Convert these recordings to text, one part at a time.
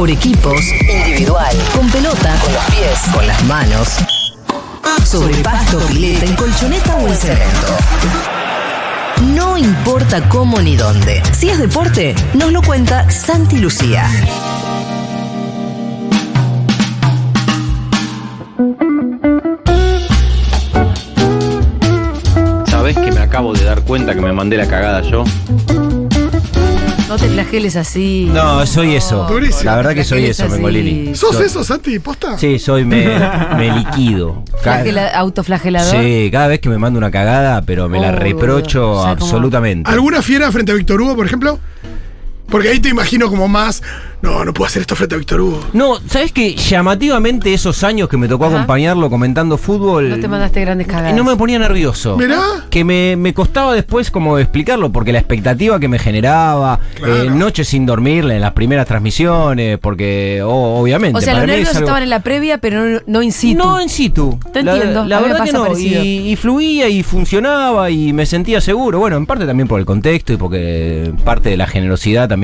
por equipos, individual, con pelota, con los pies, con las manos, sobre pasto, pileta, en colchoneta o en cemento. No importa cómo ni dónde. Si es deporte, nos lo cuenta Santi Lucía. ¿Sabés que me acabo de dar cuenta que me mandé la cagada yo? No te flageles así. No, soy eso. Durísimo. La verdad que soy eso, así. Mengolini. ¿Sos Soy- eso, Santi? ¿Posta? Sí, soy me, me liquido. Flagela- autoflagelador. Sí, cada vez que me mando una cagada, pero me la Oh, reprocho boludo. O sea, absolutamente. ¿Alguna fiera frente a Víctor Hugo, por ejemplo? Porque ahí te imagino como más. No, no puedo hacer esto frente a Víctor Hugo. No, ¿sabes que Llamativamente esos años que me tocó Ajá. acompañarlo comentando fútbol. No te mandaste grandes cagadas. No me ponía nervioso. Mirá. Que me, me costaba después como explicarlo, porque la expectativa que me generaba, Claro. eh, noches sin dormir en las primeras transmisiones, porque obviamente. O sea, los nervios algo- estaban en la previa, pero no, no in situ. No en situ. Te La- entiendo, La, a mí me verdad que no. parecido. Y, y fluía y funcionaba y me sentía seguro. Bueno, en parte también por el contexto y porque parte de la generosidad también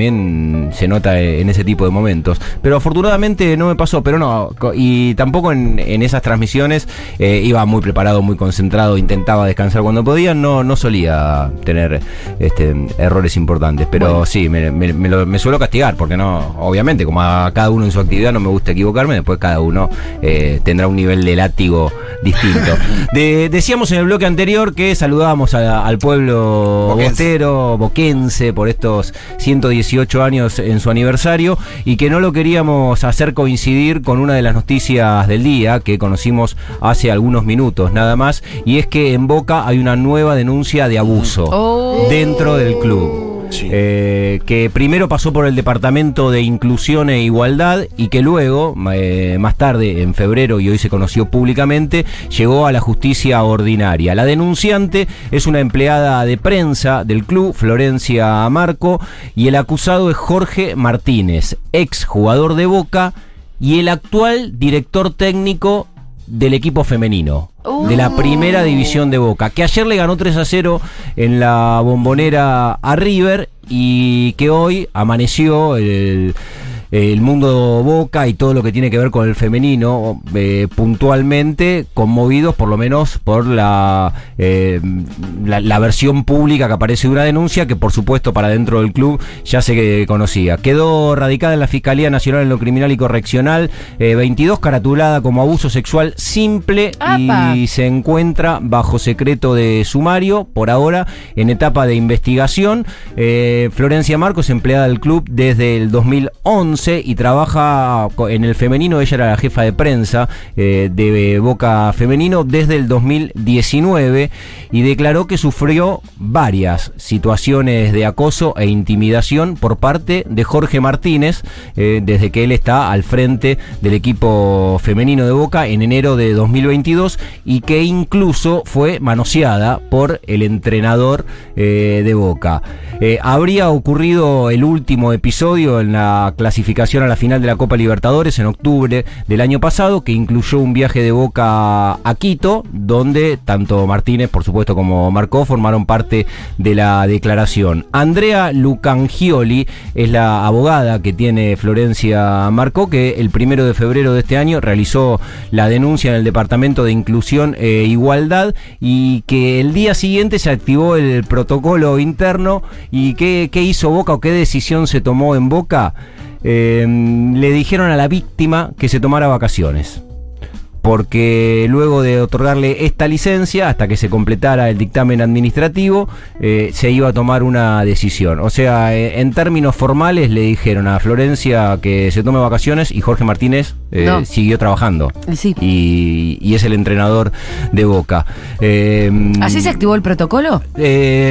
se nota en ese tipo de momentos. Pero afortunadamente no me pasó, pero no. Y tampoco en, en esas transmisiones eh, iba muy preparado, muy concentrado, intentaba descansar cuando podía. No, no solía tener este, errores importantes. Pero Bueno. sí, me, me- me lo- me suelo castigar porque no, obviamente, como a cada uno en su actividad no me gusta equivocarme, después cada uno eh, tendrá un nivel de látigo distinto. De- decíamos en el bloque anterior que saludábamos a- al pueblo Boquense. bostero, boquense, por estos 118 años en su aniversario y que no lo queríamos hacer coincidir con una de las noticias del día que conocimos hace algunos minutos nada más, y es que en Boca hay una nueva denuncia de abuso Oh. dentro del club. Eh, que primero pasó por el Departamento de Inclusión e Igualdad y que luego, eh, más tarde, en febrero y hoy se conoció públicamente, llegó a la justicia ordinaria. La denunciante es una empleada de prensa del club, Florencia Marco, y el acusado es Jorge Martínez, ex jugador de Boca y el actual director técnico del equipo femenino. De la primera división de Boca, que ayer le ganó 3 a 0 en la bombonera a River y que hoy amaneció el, el mundo Boca y todo lo que tiene que ver con el femenino eh, puntualmente conmovidos por lo menos por la, eh, la, la versión pública que aparece de una denuncia que por supuesto para dentro del club ya se conocía. Quedó radicada en la Fiscalía Nacional en lo Criminal y Correccional, eh, 22 caratulada como abuso sexual simple ¡Apa! y se encuentra bajo secreto de sumario por ahora en etapa de investigación. Eh, Florencia Marcos, empleada del club desde el 2011 y trabaja en el femenino. Ella era la jefa de prensa eh, de Boca Femenino desde el 2019 y declaró que sufrió varias situaciones de acoso e intimidación por parte de Jorge Martínez eh, desde que él está al frente del equipo femenino de Boca en enero de 2022 y que incluso fue manoseada por el entrenador eh, de Boca. Habría ocurrido el último episodio en la clasificación a la final de la Copa Libertadores en octubre del año pasado, que incluyó un viaje de Boca a Quito, donde tanto Martínez, por supuesto, como Marcó formaron parte de la declaración. Andrea Lucangioli es la abogada que tiene Florencia Marcó, que el primero de febrero de este año realizó la denuncia en el Departamento de Inclusión e Igualdad y que el día siguiente se activó el protocolo interno y qué, qué hizo Boca o qué decisión se tomó en Boca. Eh, le dijeron a la víctima que se tomara vacaciones porque luego de otorgarle esta licencia, hasta que se completara el dictamen administrativo, eh, se iba a tomar una decisión. O sea, eh, en términos formales le dijeron a Florencia que se tome vacaciones y Jorge Martínez eh, No. siguió trabajando. Sí. Y, y es el entrenador de Boca. ¿Así se activó el protocolo?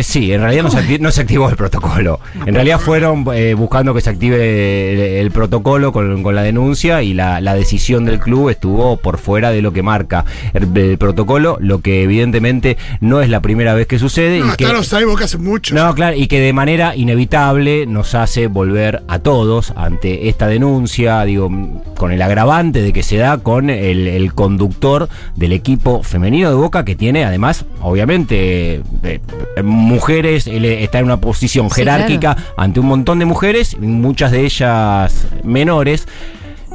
sí, en realidad no se, acti- no se activó el protocolo. En realidad fueron buscando que se active el, el protocolo con, con la denuncia y la, la decisión del club estuvo por fuera fuera de lo que marca el, el protocolo, lo que evidentemente no es la primera vez que sucede. No, y que, los hace mucho. no, claro, y que de manera inevitable nos hace volver a todos ante esta denuncia, digo, con el agravante de que se da con el, el conductor del equipo femenino de Boca, que tiene además, obviamente, eh, eh, mujeres, él está en una posición Sí, jerárquica ante un montón de mujeres, muchas de ellas menores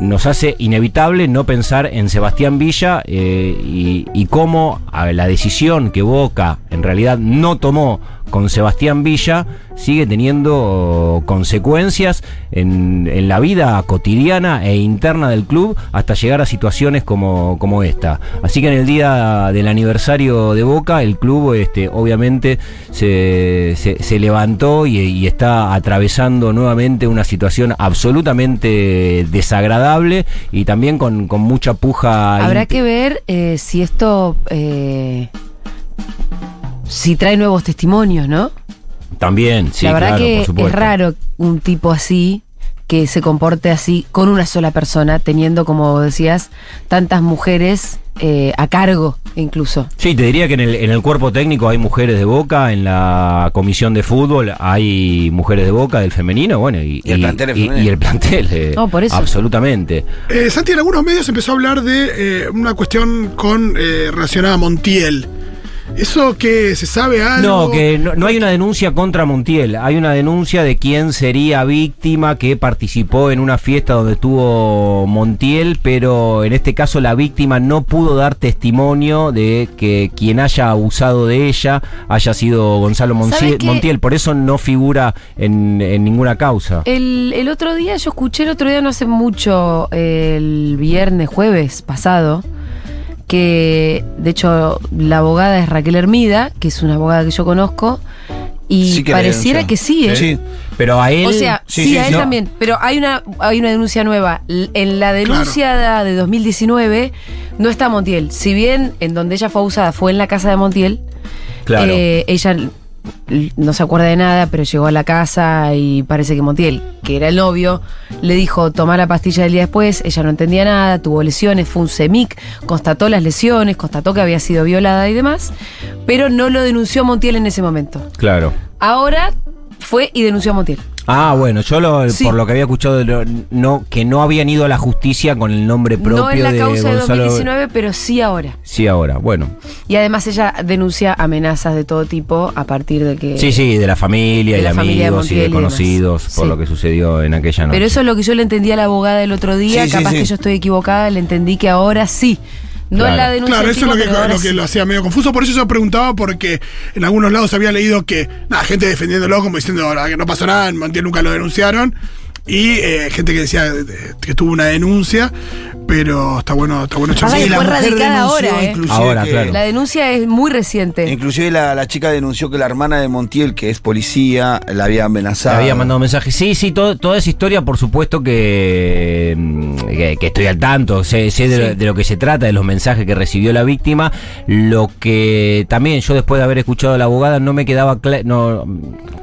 nos hace inevitable no pensar en Sebastián Villa eh, y, y cómo la decisión que Boca en realidad no tomó con Sebastián Villa sigue teniendo consecuencias en, en la vida cotidiana e interna del club hasta llegar a situaciones como, como esta. Así que en el día del aniversario de Boca, el club este, obviamente se, se- se levantó y, y está atravesando nuevamente una situación absolutamente desagradable y también con, con mucha puja. Habrá que ver eh, si esto. eh, si trae nuevos testimonios, ¿no? También, sí, la verdad claro, por que es supuesto. raro un tipo así que se comporte así con una sola persona, teniendo, como decías, tantas mujeres eh, a cargo, incluso. Sí, te diría que en el, en el cuerpo técnico hay mujeres de Boca, en la comisión de fútbol hay mujeres de Boca del femenino, bueno, y, Y el plantel es femenino. y el plantel, eh, No, por eso. absolutamente. Eh, Santi, en algunos medios empezó a hablar de eh, una cuestión con eh, relacionada a Montiel. ¿Eso que se sabe algo? No, que no, no hay una denuncia contra Montiel, hay una denuncia de quién sería víctima que participó en una fiesta donde estuvo Montiel, pero en este caso la víctima no pudo dar testimonio de que quien haya abusado de ella haya sido Gonzalo Moncie- ¿Sabes qué? Montiel, por eso no figura en, en ninguna causa. El, el otro día, yo escuché el otro día, no hace mucho, el viernes, jueves pasado, que de hecho la abogada es Raquel Hermida, que es una abogada que yo conozco, y Sí que pareciera que sí, ¿eh? Sí. Pero a él... O sea, Sí, sí, a él no. también, pero hay una, hay una denuncia nueva. En la denuncia de 2019 no está Montiel. Si bien en donde ella fue abusada fue en la casa de Montiel, Claro. eh, ella no se acuerda de nada, pero llegó a la casa y parece que Montiel, que era el novio, le dijo tomar la pastilla el día después, ella no entendía nada, tuvo lesiones, fue un semic, constató las lesiones, constató que había sido violada y demás, pero no lo denunció Montiel en ese momento. Claro. Ahora fue y denunció a Montiel. Ah, bueno, yo lo- Sí. por lo que había escuchado, de lo- no, que no habían ido a la justicia con el nombre propio No en la de causa de Gonzalo. 2019, pero sí ahora. Sí, ahora, bueno. Y además ella denuncia amenazas de todo tipo a partir de que... Sí, sí, de la familia de y de la familia amigos y de y conocidos por Sí. lo que sucedió en aquella noche. Pero eso es lo que yo le entendí a la abogada el otro día, Sí, capaz que yo estoy equivocada, le entendí que ahora sí. No Claro. en la denuncia Claro, eso es lo que, lo, que lo hacía medio confuso. Por eso yo preguntaba, porque en algunos lados había leído que, nada, gente defendiéndolo, como diciendo "Ahora que no pasó nada, en Montiel nunca lo denunciaron. Y eh, gente que decía eh, que tuvo una denuncia, pero está bueno, está bueno Pasa echarse- que la fue radicada ahora, ¿eh? inclusive Ahora, que- claro. La denuncia es muy reciente. Inclusive la, la chica denunció que la hermana de Montiel, que es policía, la había amenazado. Le había mandado mensajes. Sí, sí, todo- toda esa historia, por supuesto que, mm, que, que estoy al tanto. Sé, sé de, lo- de lo que se trata, de los mensajes que recibió la víctima. Lo que también yo, después de haber escuchado a la abogada, no me quedaba claro. No,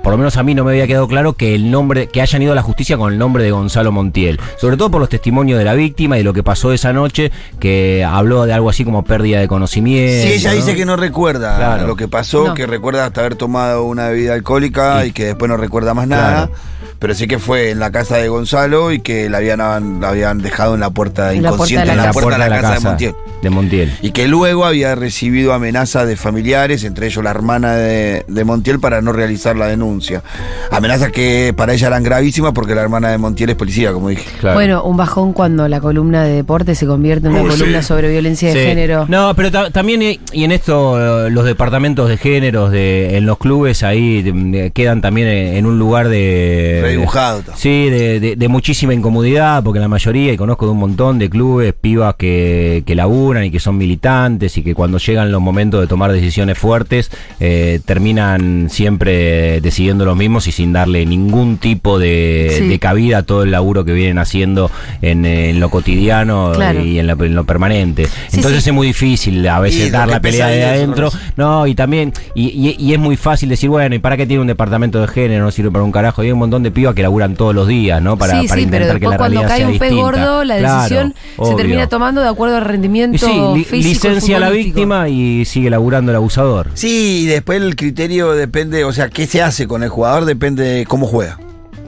por lo menos a mí no me había quedado claro que el nombre, que hayan ido a la justicia con el nombre de Gonzalo Montiel. Sobre todo por los testimonios de la víctima y de lo que pasó esa noche, que habló de algo así como pérdida de conocimiento. Sí, ella ¿no? dice que no recuerda Claro. lo que pasó, No. que recuerda hasta haber tomado una bebida alcohólica Y- y, que después no recuerda más nada. Claro. Pero sí que fue en la casa de Gonzalo y que la habían, la habían dejado en la puerta En la puerta inconsciente de en la puerta de la, casa, de Montiel. De Montiel. Y que luego había recibido amenazas de familiares, entre ellos la hermana de, de Montiel, para no realizar la denuncia. Amenazas que para ella eran gravísimas porque la hermana de Montiel es policía, como dije. Claro. Bueno, un bajón cuando la columna de deporte se convierte en una columna sí. sobre violencia de género. No, pero ta- también, eh, y en esto, eh, los departamentos de géneros de, en los clubes ahí de- quedan también en, en un lugar de. Redibujado. Sí, de, de- de muchísima incomodidad, porque la mayoría, y conozco de un montón de clubes, pibas que, que laburan y que son militantes y que cuando llegan los momentos de tomar decisiones fuertes, eh, terminan siempre decidiendo lo mismos y sin darle ningún tipo de, Sí. de cabida a todo el laburo que vienen haciendo en, en lo cotidiano Claro. y en, la- en lo permanente. Sí, Entonces sí. es muy difícil a veces Y dar la pelea de adentro. No, y también, y, y- y es muy fácil decir, bueno, ¿y para qué tiene un departamento de género? No sirve para un carajo. Y hay un montón de pibas que laburan todos los días, ¿no? Para, sí, para sí, pero intentar que la cuando realidad cae sea un pez distinta. gordo, la Claro, decisión se obvio. termina tomando de acuerdo al rendimiento Sí, li- físico licencia a la víctima y sigue laburando el abusador. Sí, y después el criterio depende, o sea, qué se hace con el jugador depende de cómo juega.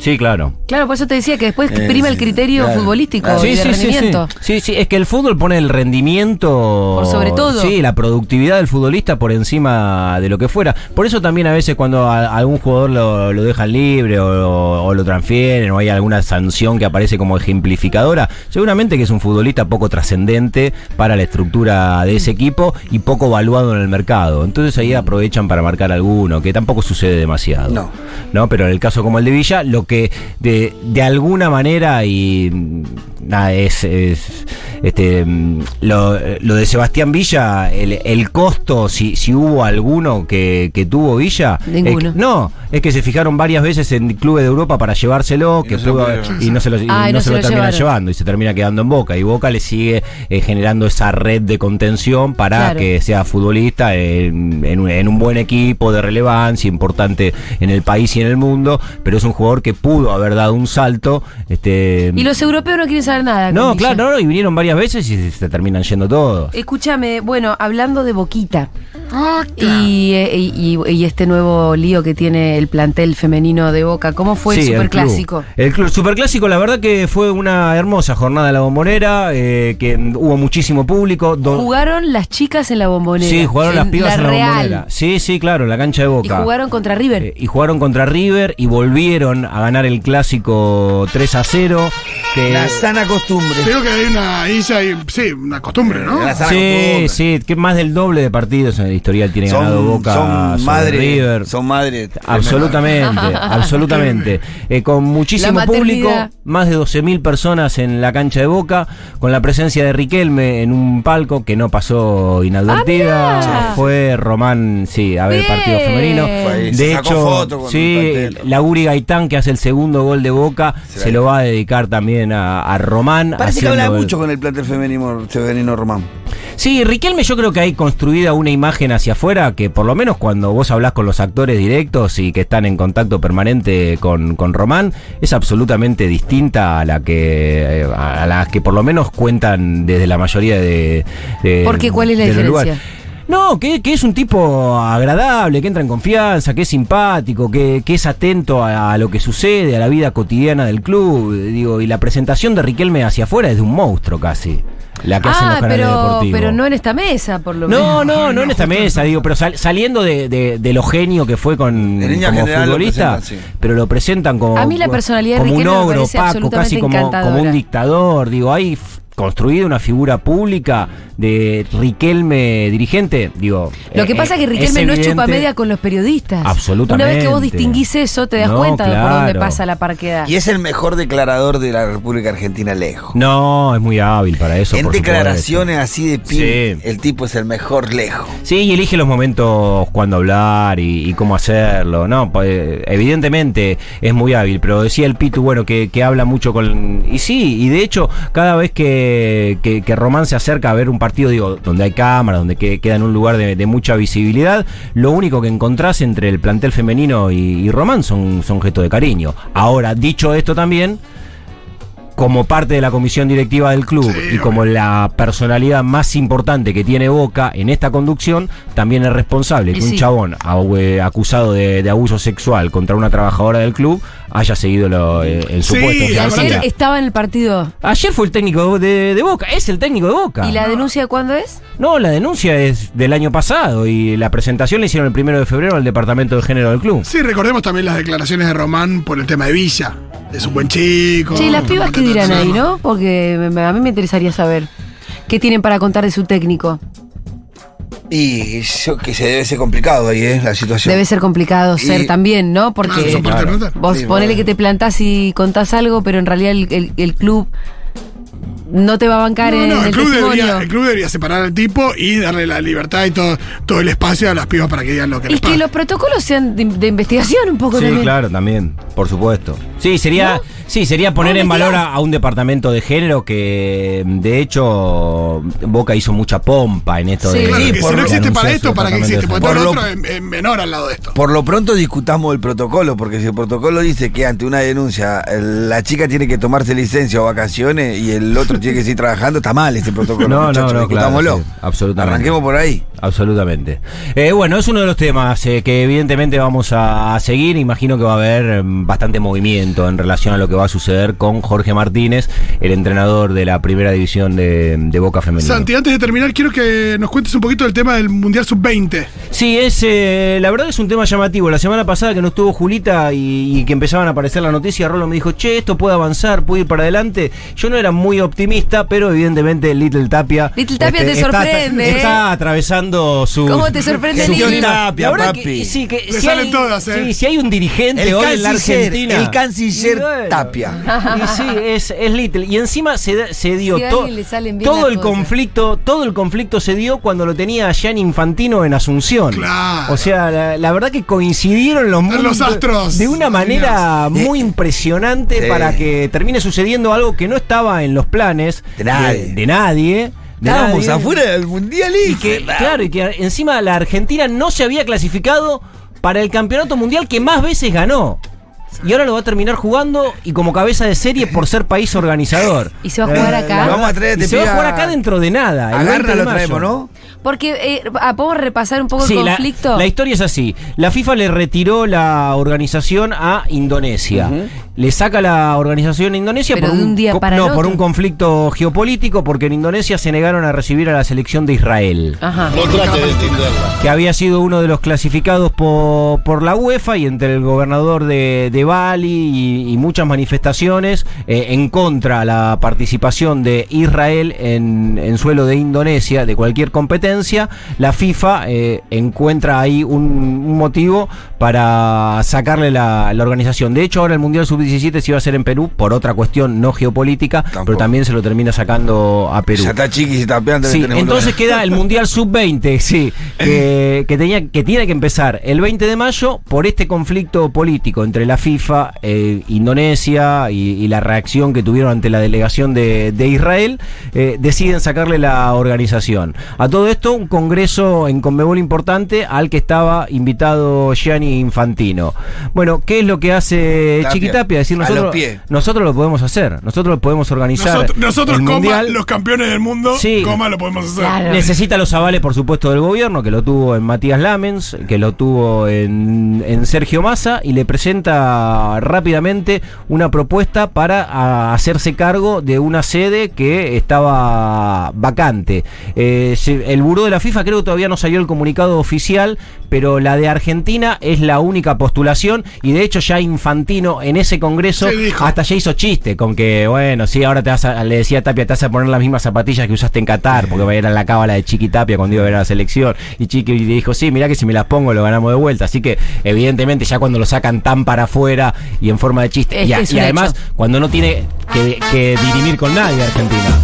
Sí, claro. Claro, por eso te decía que después Eh, prima el sí, criterio claro. futbolístico Claro. y de rendimiento. Sí, sí, es que el fútbol pone el rendimiento. Por sobre todo. Sí, la productividad del futbolista por encima de lo que fuera. Por eso también a veces cuando a, algún jugador lo, lo dejan libre o, o lo transfieren o hay alguna sanción que aparece como ejemplificadora, seguramente que es un futbolista poco trascendente para la estructura de ese equipo y poco valuado en el mercado. Entonces ahí aprovechan para marcar alguno, que tampoco sucede demasiado. No. ¿no? Pero en el caso como el de Villa, lo que de, de alguna manera y nada, es, es, este mm, lo, lo de Sebastián Villa, el, el costo, si, si hubo alguno que, que tuvo Villa, Ninguno. es no, es que se fijaron varias veces en clubes de Europa para llevárselo, Y que no pudo- y no se lo, Ah, no no se se lo lo terminan llevaron. llevando y se termina quedando en Boca. Y Boca le sigue eh, generando esa red de contención para Claro. que sea futbolista en, en un, en un buen equipo de relevancia, importante en el país y en el mundo, pero es un jugador que pudo haber dado un salto. Este, Y los europeos no quieren saber nada. no, claro, no, y vinieron varias veces y se terminan yendo todos. Escúchame, bueno, hablando de Boquita Ah, claro. y, eh, y- y- y este nuevo lío que tiene el plantel femenino de Boca, ¿cómo fue Sí, el superclásico? El club superclásico, la verdad que fue una hermosa jornada de la bombonera, eh, que hubo muchísimo público. Jugaron las chicas en la bombonera. Sí, jugaron las pibas la en la Real. bombonera. Sí, sí, claro, en la cancha de Y Boca. jugaron contra River. Eh, y jugaron contra River y volvieron a ganar el clásico 3 a 0. Que, La sana costumbre. Creo que hay una y sí, una costumbre, ¿no? La sana sí, costumbre. sí, que más del doble de partidos en el historial tiene ganado Boca son madre, River. son madre. Absolutamente, absolutamente. Eh, con muchísimo público, más de 12.000 personas en la cancha de Boca, con la presencia de Riquelme en un palco que no pasó inadvertida. Ah. Fue Román, sí, a ver el Bien. partido femenino. Ahí, De hecho, sí, el plantel. la Uri Gaitán, que hace el segundo gol de Boca, Se lo va a dedicar también a, a Román. Parece que habla el- mucho con el plantel femenino, femenino Román. Sí, Riquelme yo creo que hay construida una imagen hacia afuera que por lo menos cuando vos hablás con los actores directos y que están en contacto permanente con, con Román, es absolutamente distinta a la que eh, a las que por lo menos cuentan desde la mayoría de... de ¿Por qué? ¿Cuál es la diferencia? lugares. No, que, que es un tipo agradable, que entra en confianza, que es simpático, que, que es atento a, a lo que sucede, a la vida cotidiana del club. Digo, y la presentación de Riquelme hacia afuera es de un monstruo casi. La que hacen los Ah, canales pero, deportivos. pero no en esta mesa, por lo menos. No, no, no en esta mesa, digo, pero sal- saliendo de, de- de lo genio que fue con como lo futbolista, sí. pero lo presentan como A mí la personalidad de como un ogro absolutamente casi como, como un dictador, digo, hay construido una figura pública de Riquelme dirigente, digo. Lo que eh, pasa es que Riquelme no es evidente- chupa media con los periodistas. Absolutamente. Una vez que vos distinguís eso, te das No, cuenta de por dónde pasa la parquedad. Y es el mejor declarador de la República Argentina lejos. No, es muy hábil para eso. en por supuesto. declaraciones así de pin, Sí. el tipo es el mejor lejos. Sí, y elige los momentos cuando hablar y, y cómo hacerlo. No, pues, evidentemente es muy hábil, pero decía el Pitu, bueno, que, que habla mucho con. Y sí, y de hecho, cada vez que, que, que Román se acerca a ver un partido, digo, donde hay cámara, donde que- queda en un lugar de, de mucha visibilidad, lo único que encontrás entre el plantel femenino y, y Román son, son gestos de cariño. Ahora, dicho esto también como parte de la comisión directiva del club Sí, y como la personalidad más importante que tiene Boca en esta conducción, también es responsable que un sí. chabón acusado de, de abuso sexual contra una trabajadora del club haya seguido lo- eh, en su Sí, puesto. y ayer estaba en el partido. Ayer fue el técnico de, de Boca, es el técnico de Boca. ¿Y la denuncia cuándo es? No, la denuncia es del año pasado y la presentación la hicieron el primero de febrero al departamento de género del club. Sí, recordemos también las declaraciones de Román por el tema de Villa. Es un buen chico. Che, ¿y las pibas qué dirán ahí, no? Porque a mí me interesaría saber. ¿Qué tienen para contar de su técnico? Y yo que se debe ser complicado ahí, ¿eh? La situación. Debe ser complicado Y- ser también, ¿no? Ah, Porque del plantel. vos Sí, ponele bueno. que te plantás y contás algo, pero en realidad el, el- el club no te va a bancar No, en no, el, el club, testimonio. debería, el club debería separar al tipo y darle la libertad y todo, todo el espacio a las pibas para que digan lo que Y les que pasa. los protocolos sean de, de investigación un poco Sí, también. claro, también, por supuesto. Sí, sería, ¿No? sí, sería poner No, en valor a, a un departamento de género que, de hecho, Boca hizo mucha pompa en esto Sí. de. Claro, Sí, por si no existe para esto, ¿para qué existe? Porque todo Por lo otro es, es menor al lado de esto. Por lo pronto discutamos el protocolo, porque si el protocolo dice que ante una denuncia el- la chica tiene que tomarse licencia o vacaciones y el otro tiene que seguir trabajando, está mal este protocolo. No, no, muchachos, no, claro, discutámoslo. sí, absolutamente. Arranquemos por ahí. Absolutamente. Eh, bueno, es uno de los temas eh, que evidentemente vamos a, a seguir. Imagino que va a haber mm, bastante movimiento en relación a lo que va a suceder con Jorge Martínez, el entrenador de la primera división de, de Boca Femenina. Santi, antes de terminar, quiero que nos cuentes un poquito del tema del Mundial Sub-20. Sí, es eh, la verdad es un tema llamativo. La semana pasada que no estuvo Julita y, y que empezaban a aparecer la noticia, Rolo me dijo, che, esto puede avanzar, puede ir para adelante. Yo no era muy optimista, pero evidentemente Little Tapia. Little Tapia te está- sorprende, ¿eh? Está atravesando su. ¿Cómo te sorprende su Little? Tapia, papi? que- sí, que si salen hay, todas, ¿eh? sí, si hay un dirigente hoy en la Argentina. el canciller Y bueno. Tapia. Y sí, es, es Little. Y encima se, dio Si to- todo el cosas. conflicto, todo el conflicto se dio cuando lo tenía a Gianni Infantino en Asunción. Claro. O sea, la, la verdad que coincidieron los Están los mundos astros de una manera muy impresionante Sí. para que termine sucediendo algo que no estaba en los planes De nadie. de, de nadie. Estábamos nadie. afuera del mundial Y que, claro, y que encima la Argentina no se había clasificado para el campeonato mundial que más veces ganó. Y ahora lo va a terminar jugando y como cabeza de serie por ser país organizador. ¿Y se va a jugar acá? Lo vamos a traer, Y te se va a jugar acá dentro de nada. el 20 Agarra lo traemos, ¿no? Porque, eh, ah, ¿podemos repasar un poco Sí, el conflicto? La, historia es así. La FIFA le retiró la organización a Indonesia. Le saca la organización a Indonesia Pero por de un, un día para el no, por un conflicto geopolítico porque en Indonesia se negaron a recibir a la selección de Israel. Ajá. que había sido uno de los clasificados por, por la UEFA y entre el gobernador de, de Bali y, y muchas manifestaciones eh, en contra la participación de Israel en, en suelo de Indonesia de cualquier competencia, la FIFA eh, encuentra ahí un, un motivo para sacarle la, la organización. De hecho, ahora el Mundial Sub-17 se iba a hacer en Perú por otra cuestión no geopolítica, pero también se lo termina sacando a Perú. Ya está chiqui está. Sí, entonces queda el Mundial Sub-20, sí, que, que tenía, que tiene que empezar el 20 de mayo por este conflicto político entre la FIFA, eh, Indonesia y, y la reacción que tuvieron ante la delegación de, de Israel, eh, deciden sacarle la organización. A todo esto, un congreso en Conmebol importante al que estaba invitado Gianni Infantino. Bueno, ¿qué es lo que hace Tapia. Chiquitapia? Decir, nosotros, nosotros lo podemos hacer, nosotros lo podemos organizar. Nosotros, nosotros el coma, Mundial. los campeones del mundo, Sí. coma, lo podemos hacer. Claro. Necesita los avales, por supuesto, del gobierno, que lo tuvo en Matías Lamens, que lo tuvo en, en Sergio Massa, y le presenta rápidamente una propuesta para a, hacerse cargo de una sede que estaba vacante. Eh, el buró de la FIFA creo que todavía no salió el comunicado oficial, pero la de Argentina es la única postulación, y de hecho ya Infantino en ese congreso Sí, hasta ya hizo chiste con que, bueno, sí, ahora te vas a, le decía a Tapia, te vas a poner las mismas zapatillas que usaste en Qatar, porque era la cábala de Chiqui Tapia cuando iba a ver a la selección. Y Chiqui le dijo, sí, mirá que si me las pongo lo ganamos de vuelta. Así que, evidentemente, ya cuando lo sacan tan para afuera y en forma de chiste, Es y, a- es además, hecho. cuando no tiene que, que dirimir con nadie Argentina.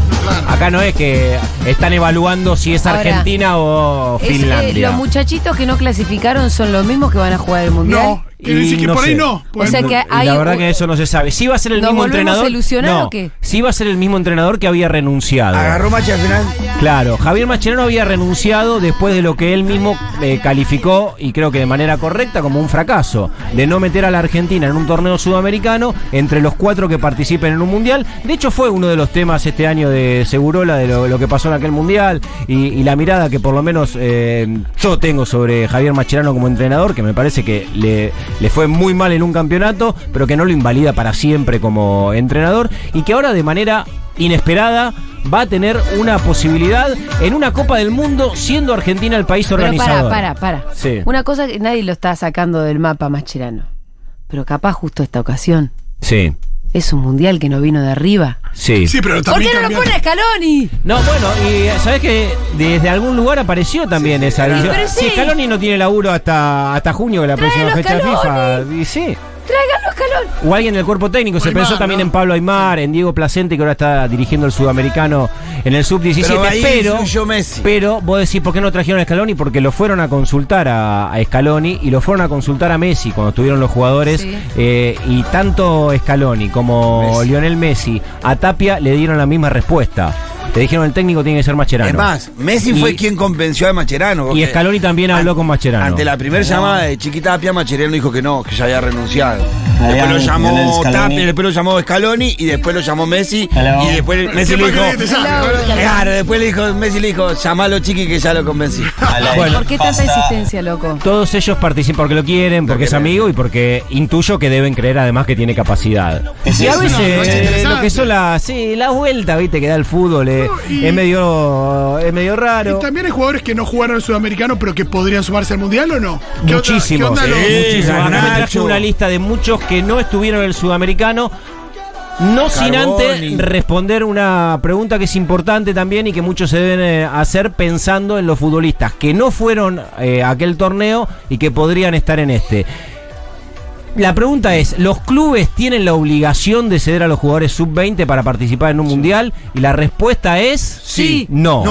Acá no es que están evaluando si es Ahora, Argentina o Es, eh, Finlandia. los muchachitos que no clasificaron son los mismos que van a jugar el mundial. No, quiere Y decir que no por ahí sé. no. pues O sea no. que hay la verdad un- que eso no se sabe. Si va a ser el ¿Nos mismo entrenador. a ilusionar no, o qué? sí va a ser el mismo entrenador que había renunciado. Agarró Machi al final. Claro, Javier Mascherano había renunciado después de lo que él mismo eh, calificó, y creo que de manera correcta, como un fracaso, de no meter a la Argentina en un torneo sudamericano entre los cuatro que participen en un mundial. De hecho, fue uno de los temas este año de Segurola, de lo, lo que pasó en aquel mundial, y, y la mirada que por lo menos eh, yo tengo sobre Javier Mascherano como entrenador, que me parece que le, le fue muy mal en un campeonato, pero que no lo invalida para siempre como entrenador, y que ahora de manera inesperada va a tener una posibilidad en una Copa del Mundo siendo Argentina el país Pero organizador. para, para, para. Sí. Una cosa que nadie lo está sacando del mapa Mascherano. Pero capaz justo esta ocasión Sí, es un mundial que no vino de arriba. sí. Sí, pero ¿Por también qué no lo pone a Scaloni? No, bueno, y sabes que desde algún lugar apareció también esa visión. pero sí. Scaloni no tiene laburo hasta, hasta junio de la próxima fecha de FIFA. Y sí. Tráiganlo a Scaloni. O alguien del cuerpo técnico. Se Aymar, pensó también ¿no? en Pablo Aymar, en Diego Placente, que ahora está dirigiendo el sudamericano en el sub-17. Pero Pero, pero vos decís, ¿por qué no trajeron a Scaloni? Porque lo fueron a consultar a, a Scaloni y lo fueron a consultar a Messi cuando estuvieron los jugadores. Sí. eh, y tanto Scaloni como Messi. Lionel Messi a Tapia le dieron la misma respuesta. Le dijeron el técnico tiene que ser Macherano. Es más, Messi Y- fue quien convenció a Macherano. Y Scaloni también habló an- con Macherano. Ante la primera llamada de Chiquitapia, Macherano dijo que no, que ya había renunciado. Después lo llamó. Tapia, después lo llamó Scaloni y después lo llamó Messi. Hello. Y después Messi le dijo. te. Claro, después le dijo, Messi le dijo, llamalo chiqui que ya lo convencí. Bueno, ¿Por qué tanta insistencia, loco? Todos ellos participan porque lo quieren, porque es amigo y porque intuyo que deben creer además que tiene capacidad. Y a veces eh, lo que son las sí, la vuelta, viste, que da el fútbol eh, y- es medio es medio raro. Y también hay jugadores que no jugaron al sudamericano, pero que podrían sumarse al mundial o no. ¿Qué onda- Muchísimos, ¿Qué onda los- Sí, muchísimos. Acá me traje Garnacho. una lista de muchos que no estuvieron en el sudamericano. No sin antes responder una pregunta que es importante también y que muchos se deben eh, hacer pensando en los futbolistas que no fueron eh, a aquel torneo y que podrían estar en este. La pregunta es, ¿los clubes tienen la obligación de ceder a los jugadores sub-20 para participar en un mundial? Y la respuesta es Sí. no.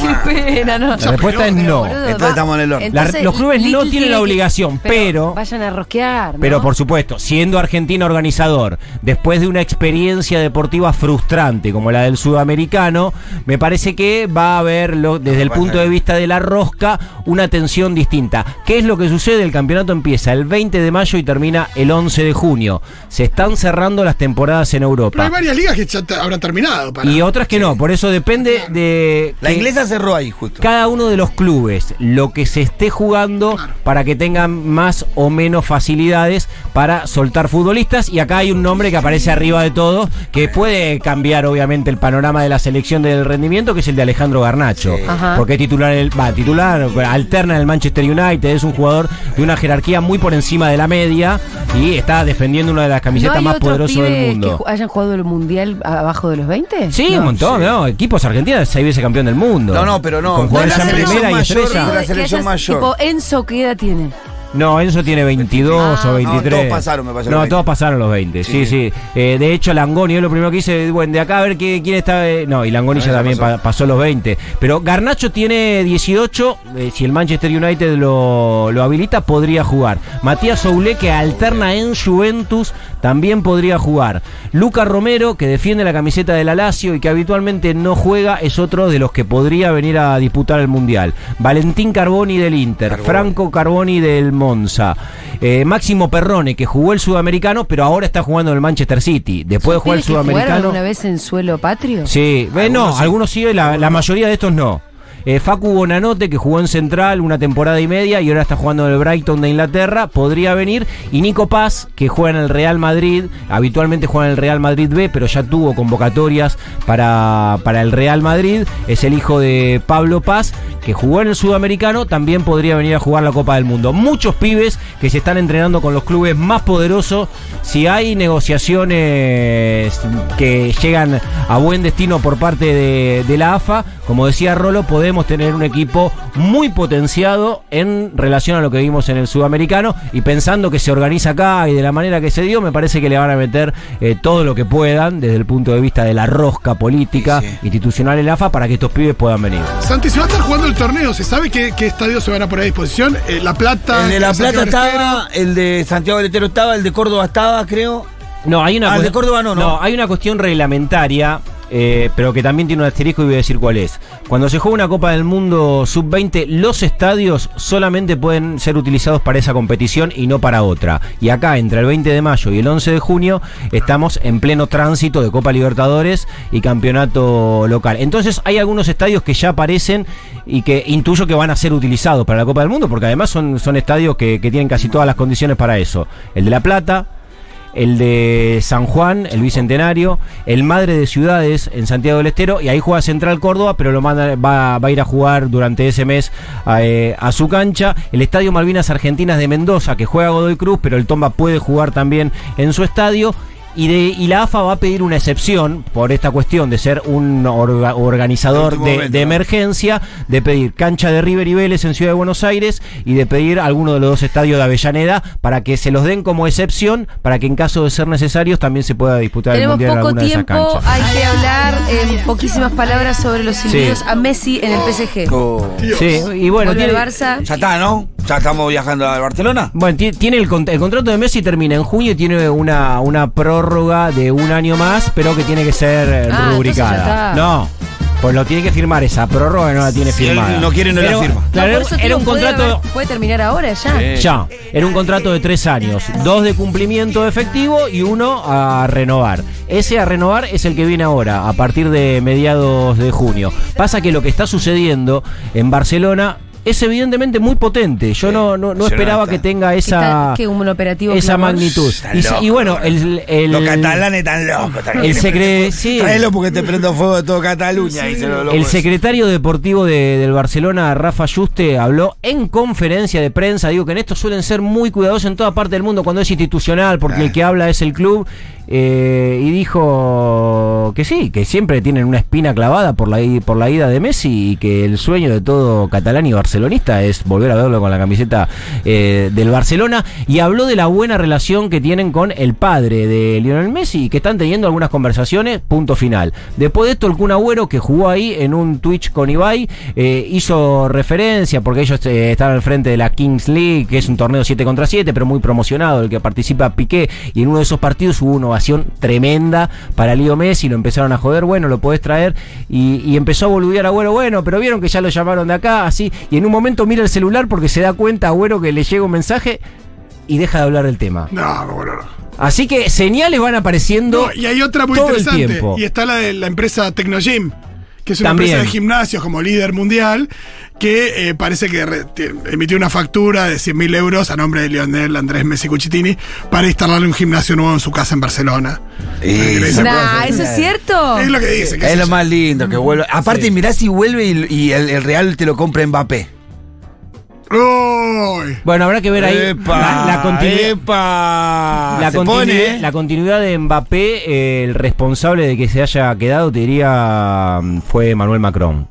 Qué pena, ¿no? La respuesta es no. Boludo, Entonces estamos en el horno. entonces, los clubes no tienen tiene la que- obligación, pero- Vayan a rosquear. ¿no? Pero por supuesto, siendo Argentina organizador, después de una experiencia deportiva frustrante como la del sudamericano, me parece que va a haber, lo- desde el punto de vista de la rosca, una tensión distinta. ¿Qué es lo que sucede? El campeonato empieza el 20 de mayo y termina el 11 de junio. Se están cerrando las temporadas en Pero hay Europa. varias ligas que ya habrán terminado. Para. Y otras que no, por eso depende de... La inglesa cerró ahí justo. cada uno de los clubes lo que se esté jugando para que tengan más o menos facilidades para soltar futbolistas y acá hay un nombre que aparece arriba de todo que puede cambiar obviamente el panorama de la selección del rendimiento que es el de Alejandro Garnacho Ajá. porque titular el va titular alterna en el Manchester United es un jugador de una jerarquía muy por encima de la media y está defendiendo una de las ¿No camisetas más poderosas del mundo hayan jugado el mundial abajo de los 20? Sí, No. un montón, ¿no? Equipos argentinos, seis veces campeón del mundo. No, no, pero no. Con jugadores en selección primera y mayor, estrella. la Que selección hayas- mayor. Tipo, Enzo, ¿qué edad tiene? No, Enzo tiene 22 Ah. o 23. No, todos pasaron, me parece, No, los 20. todos pasaron los 20. Sí, sí. Eh, de hecho, Langoni es lo primero que hice. Bueno, de acá a ver qué- quién está. eh, no, y Langoni ya también pasó. pa- pasó los 20. Pero Garnacho tiene 18. eh, si el Manchester United lo, lo habilita, podría jugar. Matías Soule, que alterna en Juventus, también podría jugar. Luca Romero, que defiende la camiseta del Alacio y que habitualmente no juega, es otro de los que podría venir a disputar el Mundial. Valentín Carboni del Inter. Carboni. Franco Carboni del Monza. Eh, Máximo Perrone, que jugó el sudamericano, pero ahora está jugando en el Manchester City. Después de jugar el ¿Pibes que jugaron sudamericano. alguna vez en suelo patrio? Sí, eh, no, Algunos sí. algunos sí, la, la mayoría de estos no. Eh, Facu Bonanote, que jugó en Central una temporada y media y ahora está jugando en el Brighton de Inglaterra, podría venir. Y Nico Paz, que juega en el Real Madrid, habitualmente juega en el Real Madrid B, pero ya tuvo convocatorias para, para el Real Madrid. Es el hijo de Pablo Paz, que jugó en el Sudamericano, también podría venir a jugar la Copa del Mundo. Muchos pibes que se están entrenando con los clubes más poderosos. Si hay negociaciones que llegan a buen destino por parte de, de la AFA, como decía Rolo, podemos tener un equipo muy potenciado en relación a lo que vimos en el sudamericano y pensando que se organiza acá y de la manera que se dio, me parece que le van a meter eh, todo lo que puedan desde el punto de vista de la rosca política Sí, sí. institucional en la AFA para que estos pibes puedan venir. Santi, se va a estar jugando el torneo. ¿Se sabe qué, qué estadios se van a poner a disposición? Eh, la Plata. El de La Santiago Plata estaba, el de Santiago del Estero estaba, el de Córdoba estaba, creo. No, hay una Ah, el cu- de Córdoba no, ¿no? hay una cuestión reglamentaria, eh, pero que también tiene un asterisco y voy a decir cuál es. Cuando se juega una Copa del Mundo sub-20, los estadios solamente pueden ser utilizados para esa competición y no para otra. Y acá, entre el 20 de mayo y el 11 de junio, estamos en pleno tránsito de Copa Libertadores y campeonato local. Entonces, hay algunos estadios que ya aparecen y que intuyo que van a ser utilizados para la Copa del Mundo, porque además son, estadios que tienen casi todas las condiciones para eso. El de La Plata, el de San Juan, el Bicentenario, el Madre de Ciudades en Santiago del Estero, y ahí juega Central Córdoba, pero lo manda, va, va a ir a jugar durante ese mes a, eh, a su cancha. El Estadio Malvinas Argentinas de Mendoza, que juega Godoy Cruz, pero el Tomba puede jugar también en su estadio. Y, de, y la AFA va a pedir una excepción por esta cuestión de ser un orga- organizador de, momento, de ¿no? emergencia, de pedir cancha de River y Vélez en Ciudad de Buenos Aires y de pedir alguno de los dos estadios de Avellaneda para que se los den como excepción, para que en caso de ser necesarios también se pueda disputar el Tenemos Mundial en poco alguna de esas tiempo, canchas. hay que hablar en poquísimas palabras sobre los silbidos a Messi en el PSG. Oh. Sí, y bueno, tiene, Barça. Ya está, ¿no? Ya estamos viajando a Barcelona. bueno, ti- tiene el, el contrato de Messi termina en junio y tiene una, una prórroga de un año más, pero que tiene que ser eh, Ah, rubricada. No, Pues lo tiene que firmar esa prórroga no la tiene Si él firmada. no quiere, no la firma. claro, No, era un puede contrato. haber- Puede terminar ahora ya. Ya, era un contrato de tres años, dos de cumplimiento efectivo y uno a renovar. Ese a renovar es el que viene ahora, a partir de mediados de junio. Pasa que lo que está sucediendo en Barcelona es evidentemente muy potente. Yo no, no, no esperaba que tenga esa, que un operativo esa magnitud. Y, loco, y bueno, el, el- Los catalanes están locos. el secre- sí. Tráelo porque te prendo fuego de todo Cataluña. lo El secretario deportivo de- del Barcelona, Rafa Juste, habló en conferencia de prensa. Digo que en esto suelen ser muy cuidadosos en toda parte del mundo cuando es institucional, porque Ah. el que habla es el club. Eh, y dijo que sí, que siempre tienen una espina clavada por la, por la ida de Messi y que el sueño de todo catalán y barcelonista es volver a verlo con la camiseta eh, del Barcelona. Y habló de la buena relación que tienen con el padre de Lionel Messi y que están teniendo algunas conversaciones. Punto final. Después de esto, el Kun Agüero, que jugó ahí en un Twitch con Ibai, eh, hizo referencia porque ellos eh, están al frente de la Kings League, que es un torneo 7 contra 7, pero muy promocionado, el que participa Piqué. Y en uno de esos partidos hubo una tremenda para Leo Messi, lo empezaron a joder, bueno, lo podés traer. Y, y empezó a boludear a Agüero, bueno, pero vieron que ya lo llamaron de acá, así. Y en un momento mira el celular porque se da cuenta Agüero que le llega un mensaje y deja de hablar del tema. No, bueno, no. Así que señales van apareciendo. No, y hay otra muy todo el interesante. tiempo. Y está la de la empresa Tecnogym, que es una También. empresa de gimnasios como líder mundial, que eh, parece que re- emitió una factura de 100.000 euros a nombre de Lionel Andrés Messi Cucitini para instalarle un gimnasio nuevo en su casa en Barcelona. Nah, puede- ¿eso es cierto? Es lo que dice. Es sé lo yo. más lindo que vuelve. Aparte, mirá si vuelve y, y el, el Real te lo compra Mbappé. Uy. Bueno, habrá que ver ahí ¡Epa! la, la continu- ¡Epa! la Se continu- pone, la continuidad de Mbappé, eh, el responsable de que se haya quedado, te diría, mm, fue Manuel Macron.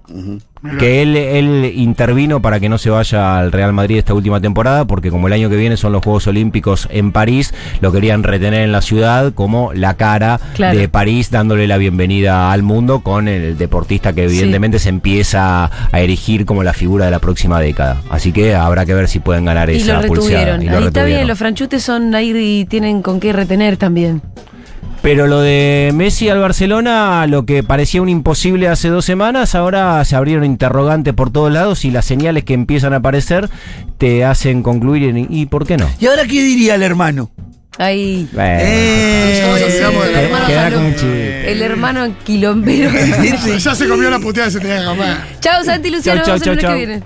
Que él, él intervino para que no se vaya al Real Madrid esta última temporada, porque como el año que viene son los Juegos Olímpicos en París, lo querían retener en la ciudad como la cara Claro. de París, dándole la bienvenida al mundo con el deportista que Sí. evidentemente se empieza a erigir como la figura de la próxima década. Así que habrá que ver si pueden ganar Y esa lo pulseada. retuvieron. Y lo Ahí está bien, los franchutes son ahí y tienen con qué retener también. Pero lo de Messi al Barcelona, lo que parecía un imposible hace dos semanas, ahora se abrieron interrogantes por todos lados y las señales que empiezan a aparecer te hacen concluir en ¿y por qué no? ¿Y ahora qué diría el hermano? Ahí. Bueno, Eh, el hermano quilombero. Ya se comió la puteada que se tenía. Chao, Santi Luciano. Chau, chau, Nos